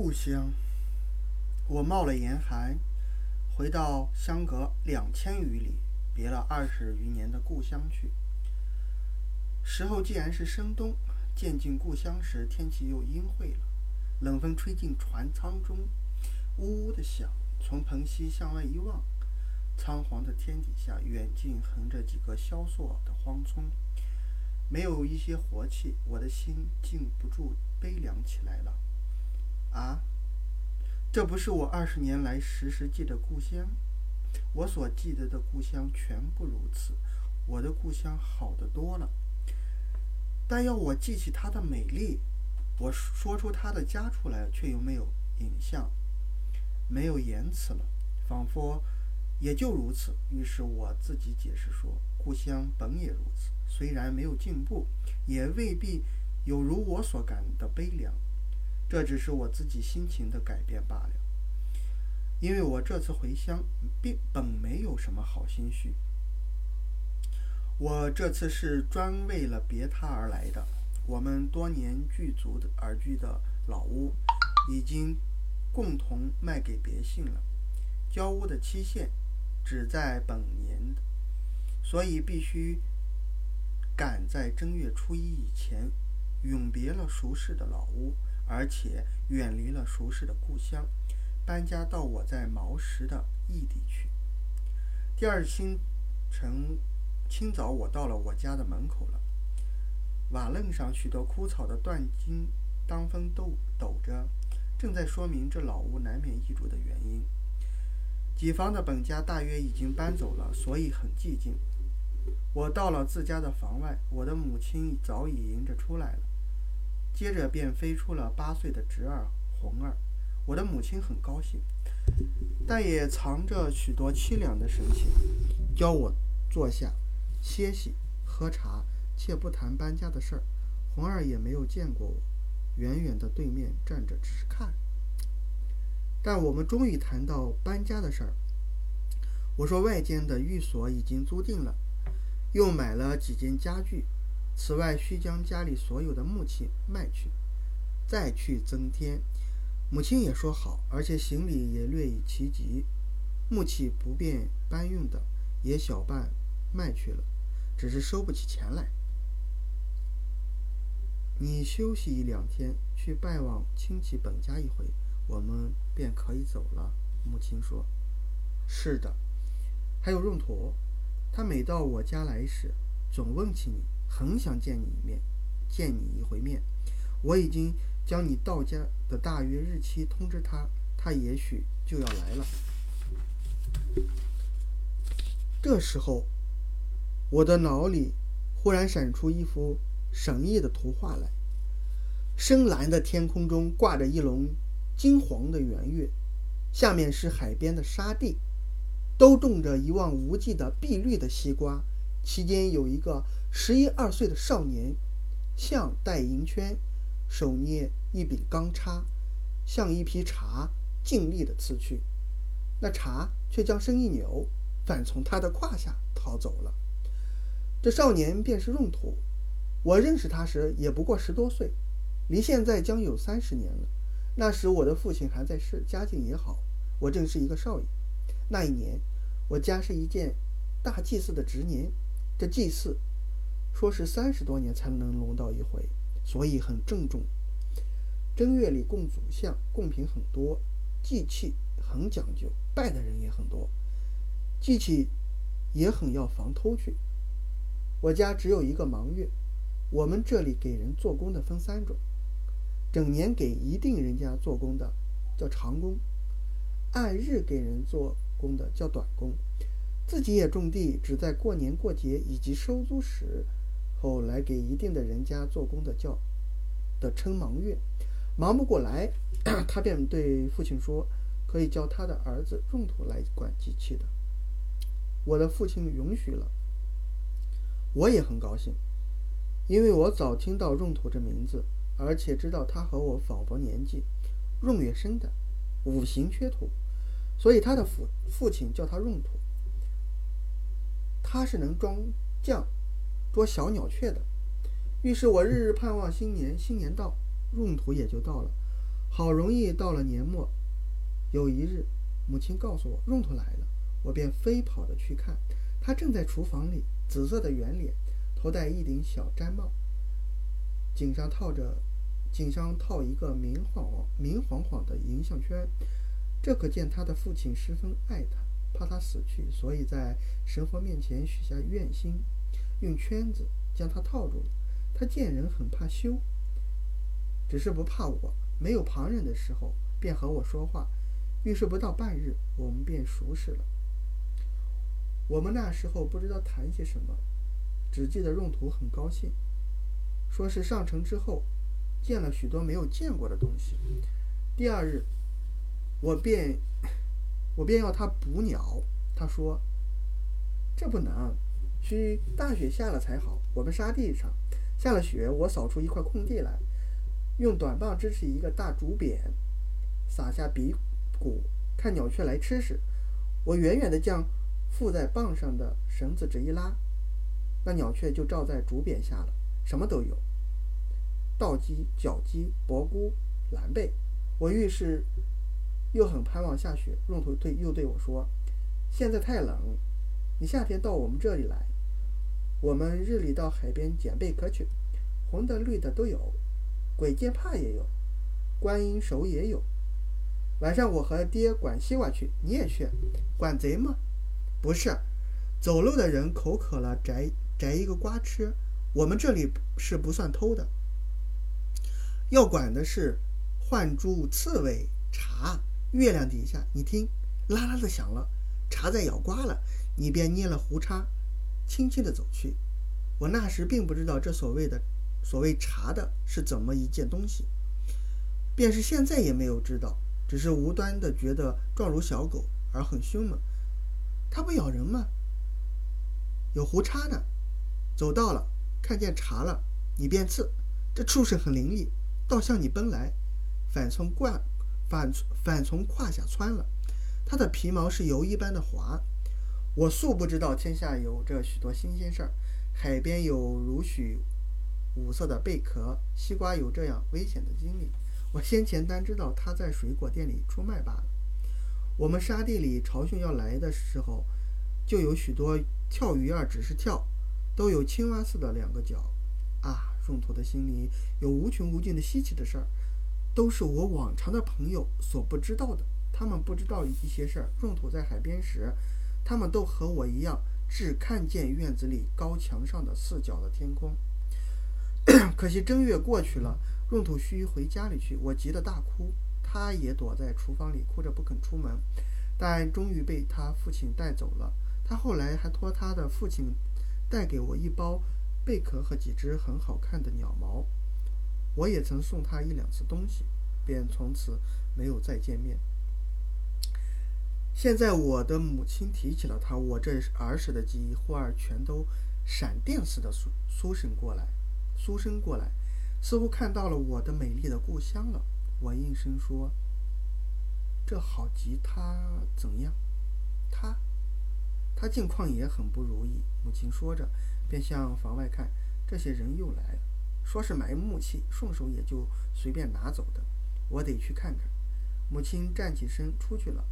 故乡，我冒了严寒，回到相隔两千余里、别了二十余年的故乡去。时候既然是深冬，渐近故乡时，天气又阴晦了，冷风吹进船舱中，呜呜的响。从蓬溪向外一望，苍黄的天底下，远近横着几个萧索的荒村，没有一些活气，我的心禁不住悲凉起来了。啊，这不是我二十年来时时记的故乡。我所记得的故乡全不如此。我的故乡好得多了。但要我记起它的美丽，我说出它的家出来，却又没有影像，没有言辞了，仿佛也就如此。于是我自己解释说：故乡本也如此，虽然没有进步，也未必有如我所感的悲凉。这只是我自己心情的改变罢了，因为我这次回乡并本没有什么好心绪。我这次是专为了别他而来的。我们多年聚族的而居的老屋，已经共同卖给别姓了，交屋的期限只在本年，所以必须赶在正月初一以前永别了熟识的老屋。而且远离了熟识的故乡，搬家到我在毛石的异地去。第二清晨清早，我到了我家的门口了。瓦楞上许多枯草的断茎当风抖抖着，正在说明这老屋难免易主的原因。己方的本家大约已经搬走了，所以很寂静。我到了自家的房外，我的母亲早已迎着出来了。接着便飞出了八岁的侄儿红儿，我的母亲很高兴，但也藏着许多凄凉的神情，教我坐下歇息喝茶，且不谈搬家的事儿。红儿也没有见过我，远远的对面站着只是看。但我们终于谈到搬家的事儿。我说外间的寓所已经租定了，又买了几件家具。此外，需将家里所有的木器卖去，再去增添。母亲也说好，而且行李也略已齐集，木器不便搬运的也小半卖去了，只是收不起钱来。你休息一两天，去拜望亲戚本家一回，我们便可以走了。母亲说：“是的。”还有闰土，他每到我家来时，总问起你。很想见你一面，见你一回面。我已经将你到家的大约日期通知他，他也许就要来了。这时候，我的脑里忽然闪出一幅神异的图画来：深蓝的天空中挂着一轮金黄的圆月，下面是海边的沙地，都种着一望无际的碧绿的西瓜。期间有一个十一二岁的少年，像戴银圈，手捏一柄钢叉，像一匹茶尽力的刺去，那茶却将身一扭，反从他的胯下逃走了。这少年便是闰土，我认识他时也不过十多岁，离现在将有三十年了。那时我的父亲还在世，家境也好，我正是一个少爷。那一年，我家是一件大祭祀的值年。这祭祀，说是三十多年才能轮到一回，所以很郑重。正月里供祖像，贡品很多，祭器很讲究，拜的人也很多，祭器也很要防偷去。我家只有一个忙月，我们这里给人做工的分三种：整年给一定人家做工的叫长工，按日给人做工的叫短工。自己也种地，只在过年过节以及收租时，后来给一定的人家做工的叫的称忙月，忙不过来，他便对父亲说，可以叫他的儿子闰土来管机器的。我的父亲允许了，我也很高兴，因为我早听到闰土这名字，而且知道他和我仿佛年纪，闰月生的，五行缺土，所以他的父父亲叫他闰土。他是能装酱、捉小鸟雀的。于是我日日盼望新年，新年到，闰土也就到了。好容易到了年末，有一日，母亲告诉我闰土来了，我便飞跑着去看。他正在厨房里，紫色的圆脸，头戴一顶小毡帽，颈上套着，颈上套一个明晃明晃晃的银项圈。这可见他的父亲十分爱他，怕他死去，所以在神佛面前许下愿心，用圈子将他套住了。他见人很怕羞，只是不怕我。没有旁人的时候，便和我说话。遇事不到半日，我们便熟识了。我们那时候不知道谈些什么，只记得闰土很高兴，说是上城之后见了许多没有见过的东西。第二日，我便我便要他捕鸟，他说这不能，需大雪下了才好。我们沙地上下了雪，我扫出一块空地来。用短棒支起一个大竹匾，撒下鼻骨，看鸟雀来吃时，我远远地将附在棒上的绳子这一拉，那鸟雀就罩在竹匾下了，什么都有：稻鸡、角鸡、伯菇、蓝贝。我遇事又很盼望下雪，闰土对又对我说：“现在太冷，你夏天到我们这里来，我们日里到海边捡贝壳去，红的、绿的都有。”鬼见怕也有，观音手也有。晚上我和爹管西瓜去，你也去？管贼吗？不是，走路的人口渴了，摘摘一个瓜吃。我们这里是不算偷的。要管的是换珠、刺猬、茶。月亮底下，你听，啦啦的响了，茶在咬瓜了，你便捏了胡叉，轻轻的走去。我那时并不知道这所谓的。所谓茶的是怎么一件东西，便是现在也没有知道，只是无端的觉得状如小狗而很凶猛。它不咬人吗？有胡叉呢。走到了，看见茶了，你便刺。这畜生很伶俐，倒向你奔来，反从冠，反反从胯下窜了。它的皮毛是油一般的滑。我素不知道天下有这许多新鲜事儿，海边有如许。五色的贝壳，西瓜有这样危险的经历。我先前单知道它在水果店里出卖罢了。我们沙地里潮汛要来的时候，就有许多跳鱼儿，只是跳，都有青蛙似的两个脚。啊，闰土的心里有无穷无尽的稀奇的事儿，都是我往常的朋友所不知道的。他们不知道一些事儿。闰土在海边时，他们都和我一样，只看见院子里高墙上的四角的天空。可惜正月过去了，闰土须回家里去，我急得大哭，他也躲在厨房里哭着不肯出门，但终于被他父亲带走了。他后来还托他的父亲带给我一包贝壳和几只很好看的鸟毛，我也曾送他一两次东西，便从此没有再见面。现在我的母亲提起了他，我这儿时的记忆忽而全都闪电似的苏苏醒过来。苏生过来，似乎看到了我的美丽的故乡了。我应声说：“这好吉他怎样？他，他境况也很不如意。”母亲说着，便向房外看。这些人又来了，说是买木器，顺手也就随便拿走的。我得去看看。母亲站起身出去了。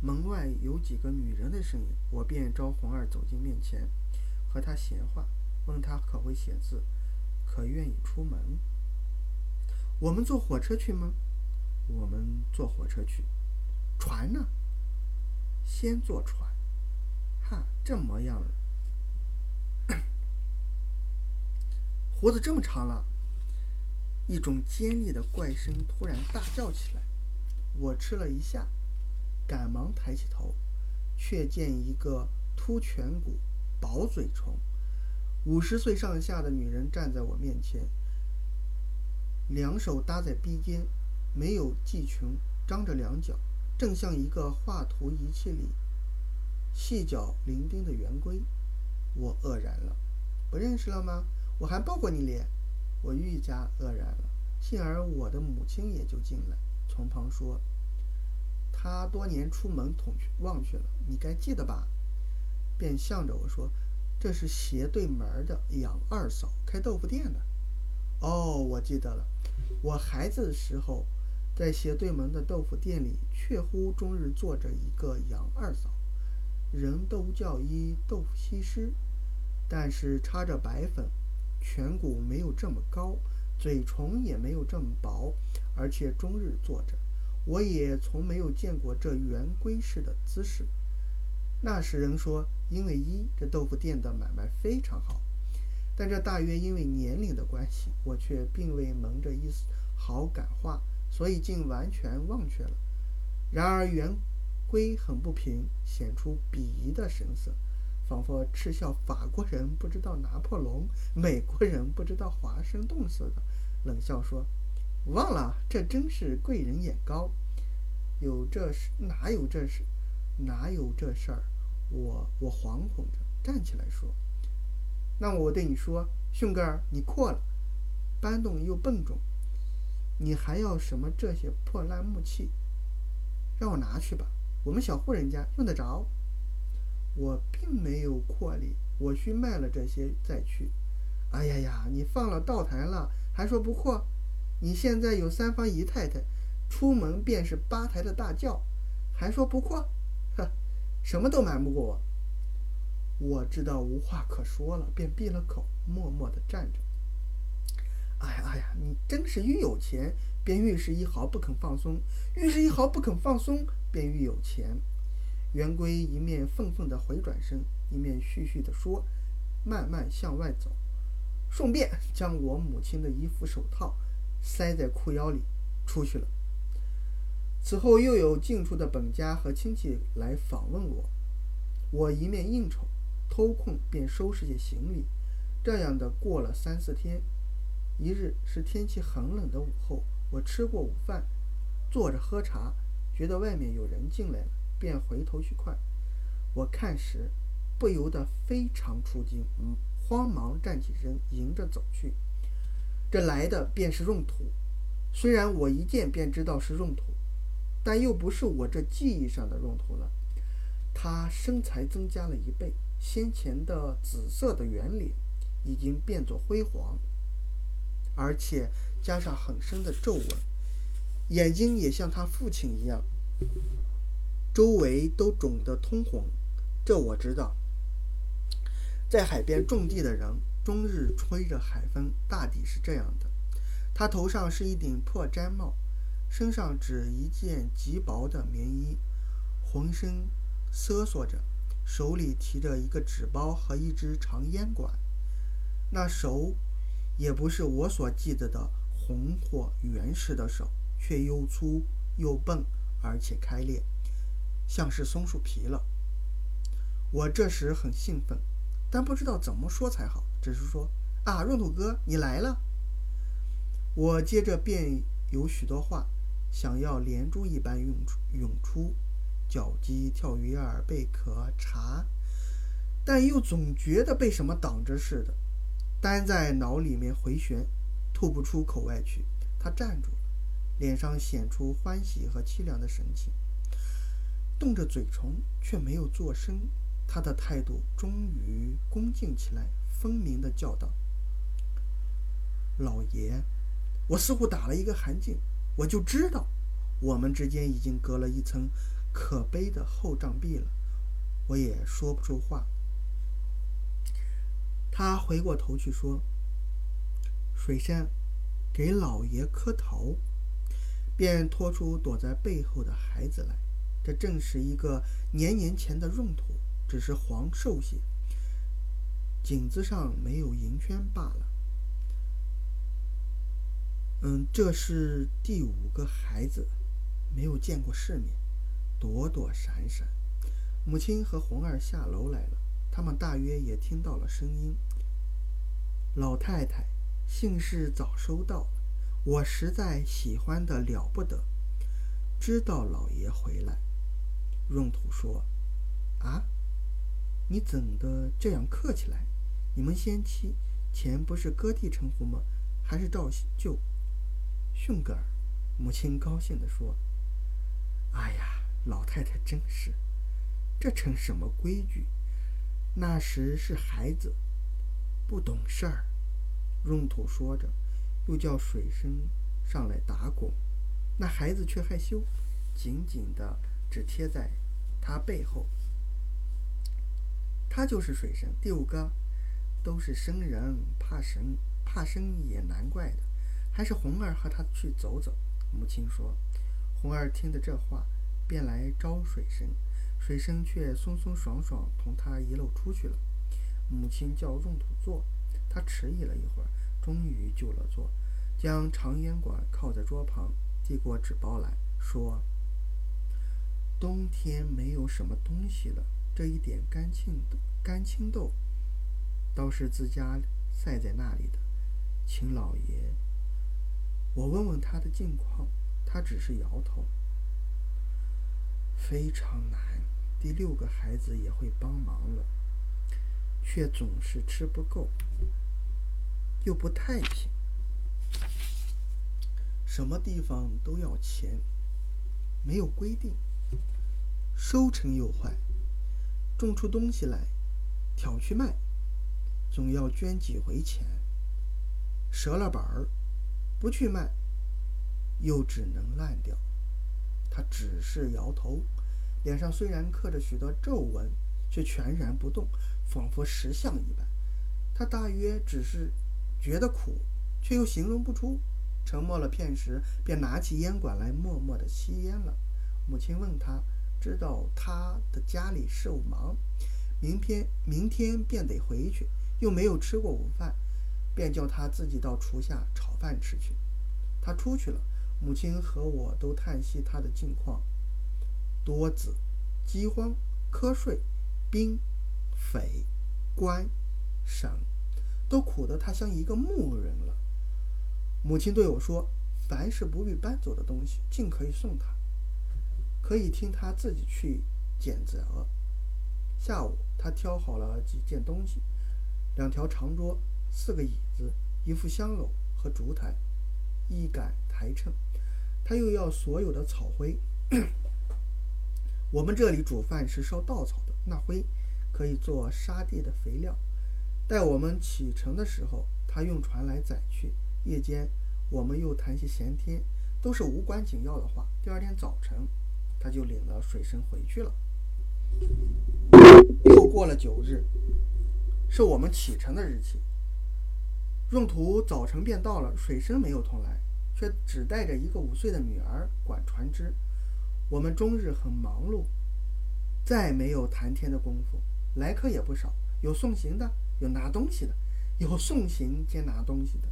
门外有几个女人的声音，我便招红儿走进面前，和她闲话，问她可会写字。可愿意出门？我们坐火车去吗？我们坐火车去。船呢？先坐船。哈，这模样了。胡子这么长了。一种尖利的怪声突然大叫起来，我吃了一下，赶忙抬起头，却见一个凸颧骨、薄嘴唇。五十岁上下的女人站在我面前，两手搭在臂间，没有系裙，张着两脚，正像一个画图仪器里细脚伶仃的圆规。我愕然了，不认识了吗？我还抱过你脸。我愈加愕然了。幸而我的母亲也就进来，从旁说：“他多年出门统去忘去了，你该记得吧？”便向着我说。这是斜对门的杨二嫂开豆腐店的。哦，我记得了，我孩子的时候，在斜对门的豆腐店里，确乎终日坐着一个杨二嫂，人都叫一豆腐西施，但是插着白粉，颧骨没有这么高，嘴唇也没有这么薄，而且终日坐着，我也从没有见过这圆规式的姿势。那时人说，因为一这豆腐店的买卖非常好，但这大约因为年龄的关系，我却并未蒙着一丝好感化。所以竟完全忘却了。然而圆规很不平，显出鄙夷的神色，仿佛嗤笑法国人不知道拿破仑，美国人不知道华盛顿似的，冷笑说：“忘了，这真是贵人眼高。有这事？哪有这事？哪有这事儿？”我我惶恐着站起来说：“那我对你说，兄哥，你阔了，搬动又笨重。”你还要什么这些破烂木器？让我拿去吧，我们小户人家用得着。我并没有阔力，我需卖了这些再去。哎呀呀，你放了道台了，还说不阔？你现在有三房姨太太，出门便是八抬的大轿，还说不阔？呵，什么都瞒不过我。我知道无话可说了，便闭了口，默默地站着。哎呀哎呀，你真是愈有钱便愈是一毫不肯放松，愈是一毫不肯放松便愈有钱。圆规一面愤愤地回转身，一面絮絮地说，慢慢向外走，顺便将我母亲的一副手套塞在裤腰里，出去了。此后又有近处的本家和亲戚来访问我，我一面应酬，偷空便收拾些行李，这样的过了三四天。一日是天气很冷的午后，我吃过午饭，坐着喝茶，觉得外面有人进来了，便回头去看。我看时，不由得非常出惊，慌忙站起身，迎着走去。这来的便是闰土，虽然我一见便知道是闰土，但又不是我这记忆上的闰土了。他身材增加了一倍，先前的紫色的圆脸已经变作灰黄。而且加上很深的皱纹，眼睛也像他父亲一样，周围都肿得通红。这我知道。在海边种地的人，终日吹着海风，大抵是这样的。他头上是一顶破毡帽，身上只一件极薄的棉衣，浑身瑟缩着，手里提着一个纸包和一支长烟管，那手。也不是我所记得的红或原始的手，却又粗又笨，而且开裂，像是松树皮了。我这时很兴奋，但不知道怎么说才好，只是说：“啊，闰土哥，你来了。”我接着便有许多话想要连珠一般涌出，涌出，脚鸡、跳鱼儿、贝壳、茶，但又总觉得被什么挡着似的。单在脑里面回旋，吐不出口外去。他站住了，脸上显出欢喜和凄凉的神情，动着嘴唇，却没有作声。他的态度终于恭敬起来，分明的叫道：“老爷，我似乎打了一个寒噤，我就知道，我们之间已经隔了一层可悲的厚障壁了。我也说不出话。”他回过头去说：“水生，给老爷磕头。”便拖出躲在背后的孩子来。这正是一个年年前的闰土，只是黄瘦些，颈子上没有银圈罢了。嗯，这是第五个孩子，没有见过世面，躲躲闪闪。母亲和红儿下楼来了。他们大约也听到了声音。老太太，信是早收到了，我实在喜欢的了不得。知道老爷回来，闰土说：“啊，你怎的这样客气来？你们先妻前不是割地称呼吗？还是照旧？”逊格尔，母亲高兴地说：“哎呀，老太太真是，这成什么规矩？”那时是孩子，不懂事儿。闰土说着，又叫水生上来打滚。那孩子却害羞，紧紧的只贴在他背后。他就是水神。第五个，都是生人，怕神怕生也难怪的。还是红儿和他去走走。母亲说。红儿听的这话，便来招水神，水神却松松爽爽同他一路出去了。母亲叫闰土坐，他迟疑了一会儿，终于就了座，将长烟管靠在桌旁，递过纸包来说：“冬天没有什么东西了，这一点干青干青豆，倒是自家晒在那里的，请老爷，我问问他的近况。”他只是摇头。非常难，第六个孩子也会帮忙了，却总是吃不够，又不太平。什么地方都要钱，没有规定。收成又坏，种出东西来，挑去卖，总要捐几回钱。折了本儿，不去卖。又只能烂掉。他只是摇头，脸上虽然刻着许多皱纹，却全然不动，仿佛石像一般。他大约只是觉得苦，却又形容不出。沉默了片时，便拿起烟管来，默默地吸烟了。母亲问他，知道他的家里事务忙，明天明天便得回去，又没有吃过午饭，便叫他自己到厨下炒饭吃去。他出去了。母亲和我都叹息他的境况，多子、饥荒、瞌睡、兵、匪、官、省，都苦得他像一个木人了。母亲对我说：“凡是不必搬走的东西，尽可以送他，可以听他自己去拣择。”下午，他挑好了几件东西：两条长桌、四个椅子、一副香篓和烛台、一杆台秤。他又要所有的草灰。我们这里煮饭是烧稻草的，那灰可以做沙地的肥料。待我们启程的时候，他用船来载去。夜间，我们又谈些闲天，都是无关紧要的话。第二天早晨，他就领了水生回去了。又过了九日，是我们启程的日期。闰土早晨便到了，水生没有同来。却只带着一个五岁的女儿管船只。我们终日很忙碌，再没有谈天的功夫。来客也不少，有送行的，有拿东西的，有送行兼拿东西的。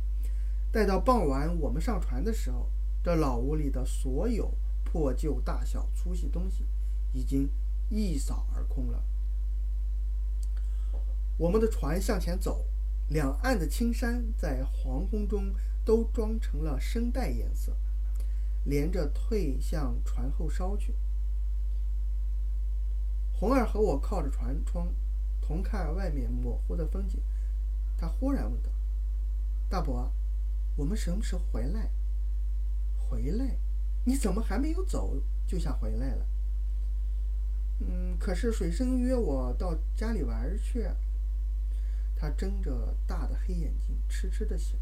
待到傍晚，我们上船的时候，这老屋里的所有破旧大小粗细东西，已经一扫而空了。我们的船向前走，两岸的青山在黄昏中。都装成了深带颜色，连着退向船后烧去。红儿和我靠着船窗，同看外面模糊的风景。他忽然问道：“大伯，我们什么时候回来？”“回来？你怎么还没有走，就想回来了？”“嗯，可是水生约我到家里玩去。”他睁着大的黑眼睛，痴痴的想。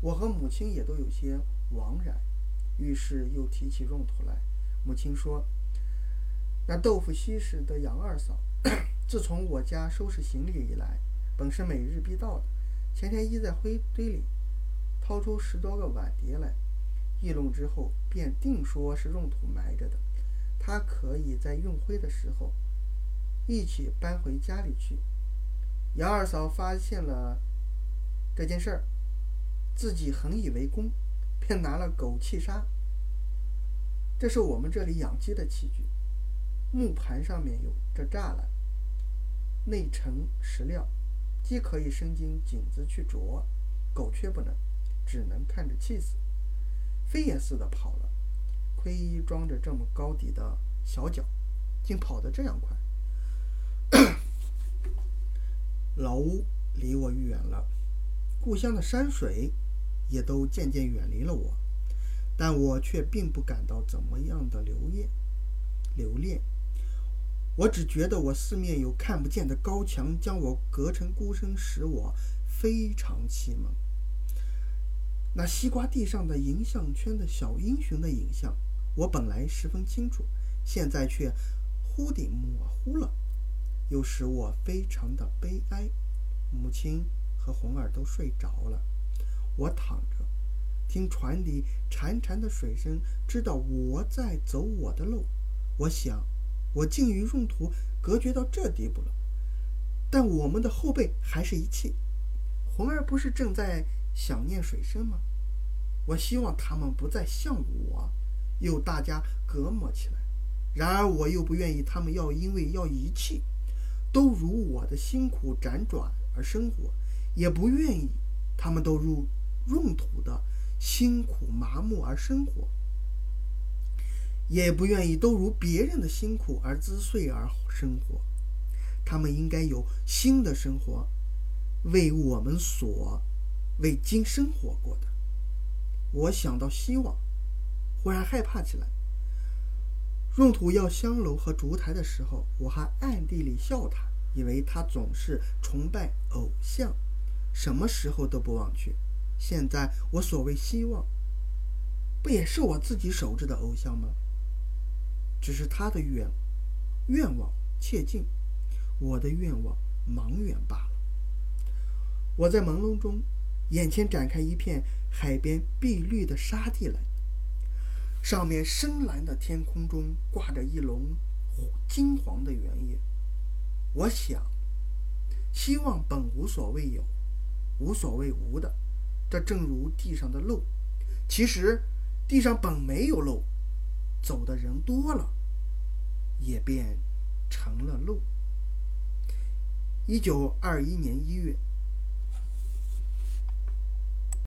我和母亲也都有些惘然，于是又提起闰土来。母亲说：“那豆腐西施的杨二嫂，自从我家收拾行李以来，本是每日必到的。前天依在灰堆里，掏出十多个碗碟来，议论之后，便定说是闰土埋着的。他可以在运灰的时候，一起搬回家里去。杨二嫂发现了这件事儿。”自己很以为功，便拿了狗气沙。这是我们这里养鸡的器具，木盘上面有这栅栏，内盛食料，鸡可以伸进井子去啄，狗却不能，只能看着气死，飞也似的跑了。亏装着这么高底的小脚，竟跑得这样快。老屋离我远了，故乡的山水。也都渐渐远离了我，但我却并不感到怎么样的留恋。留恋，我只觉得我四面有看不见的高墙将我隔成孤身，使我非常凄闷。那西瓜地上的银项圈的小英雄的影像，我本来十分清楚，现在却忽地模糊了，又使我非常的悲哀。母亲和红儿都睡着了，我躺着，听船里潺潺的水声，知道我在走我的路。我想，我竟与闰土隔绝到这地步了，但我们的后背还是一气。红儿不是正在想念水深吗？我希望他们不再像我，又大家隔膜起来。然而我又不愿意他们要因为要遗弃，都如我的辛苦辗转而生活，也不愿意他们都如闰土的辛苦麻木而生活，也不愿意都如别人的辛苦而滋碎而生活。他们应该有新的生活，为我们所为今生活过的。我想到希望，忽然害怕起来。闰土要香楼和烛台的时候，我还暗地里笑他，以为他总是崇拜偶像，什么时候都不忘却。现在我所谓希望，不也是我自己守着的偶像吗？只是他的愿愿望切近，我的愿望茫远罢了。我在朦胧中，眼前展开一片海边碧绿的沙地来。上面深蓝的天空中挂着一轮金黄的圆月。我想，希望本无所谓有，无所谓无的。这正如地上的路，其实地上本没有路，走的人多了，也便成了路。一九二一年一月。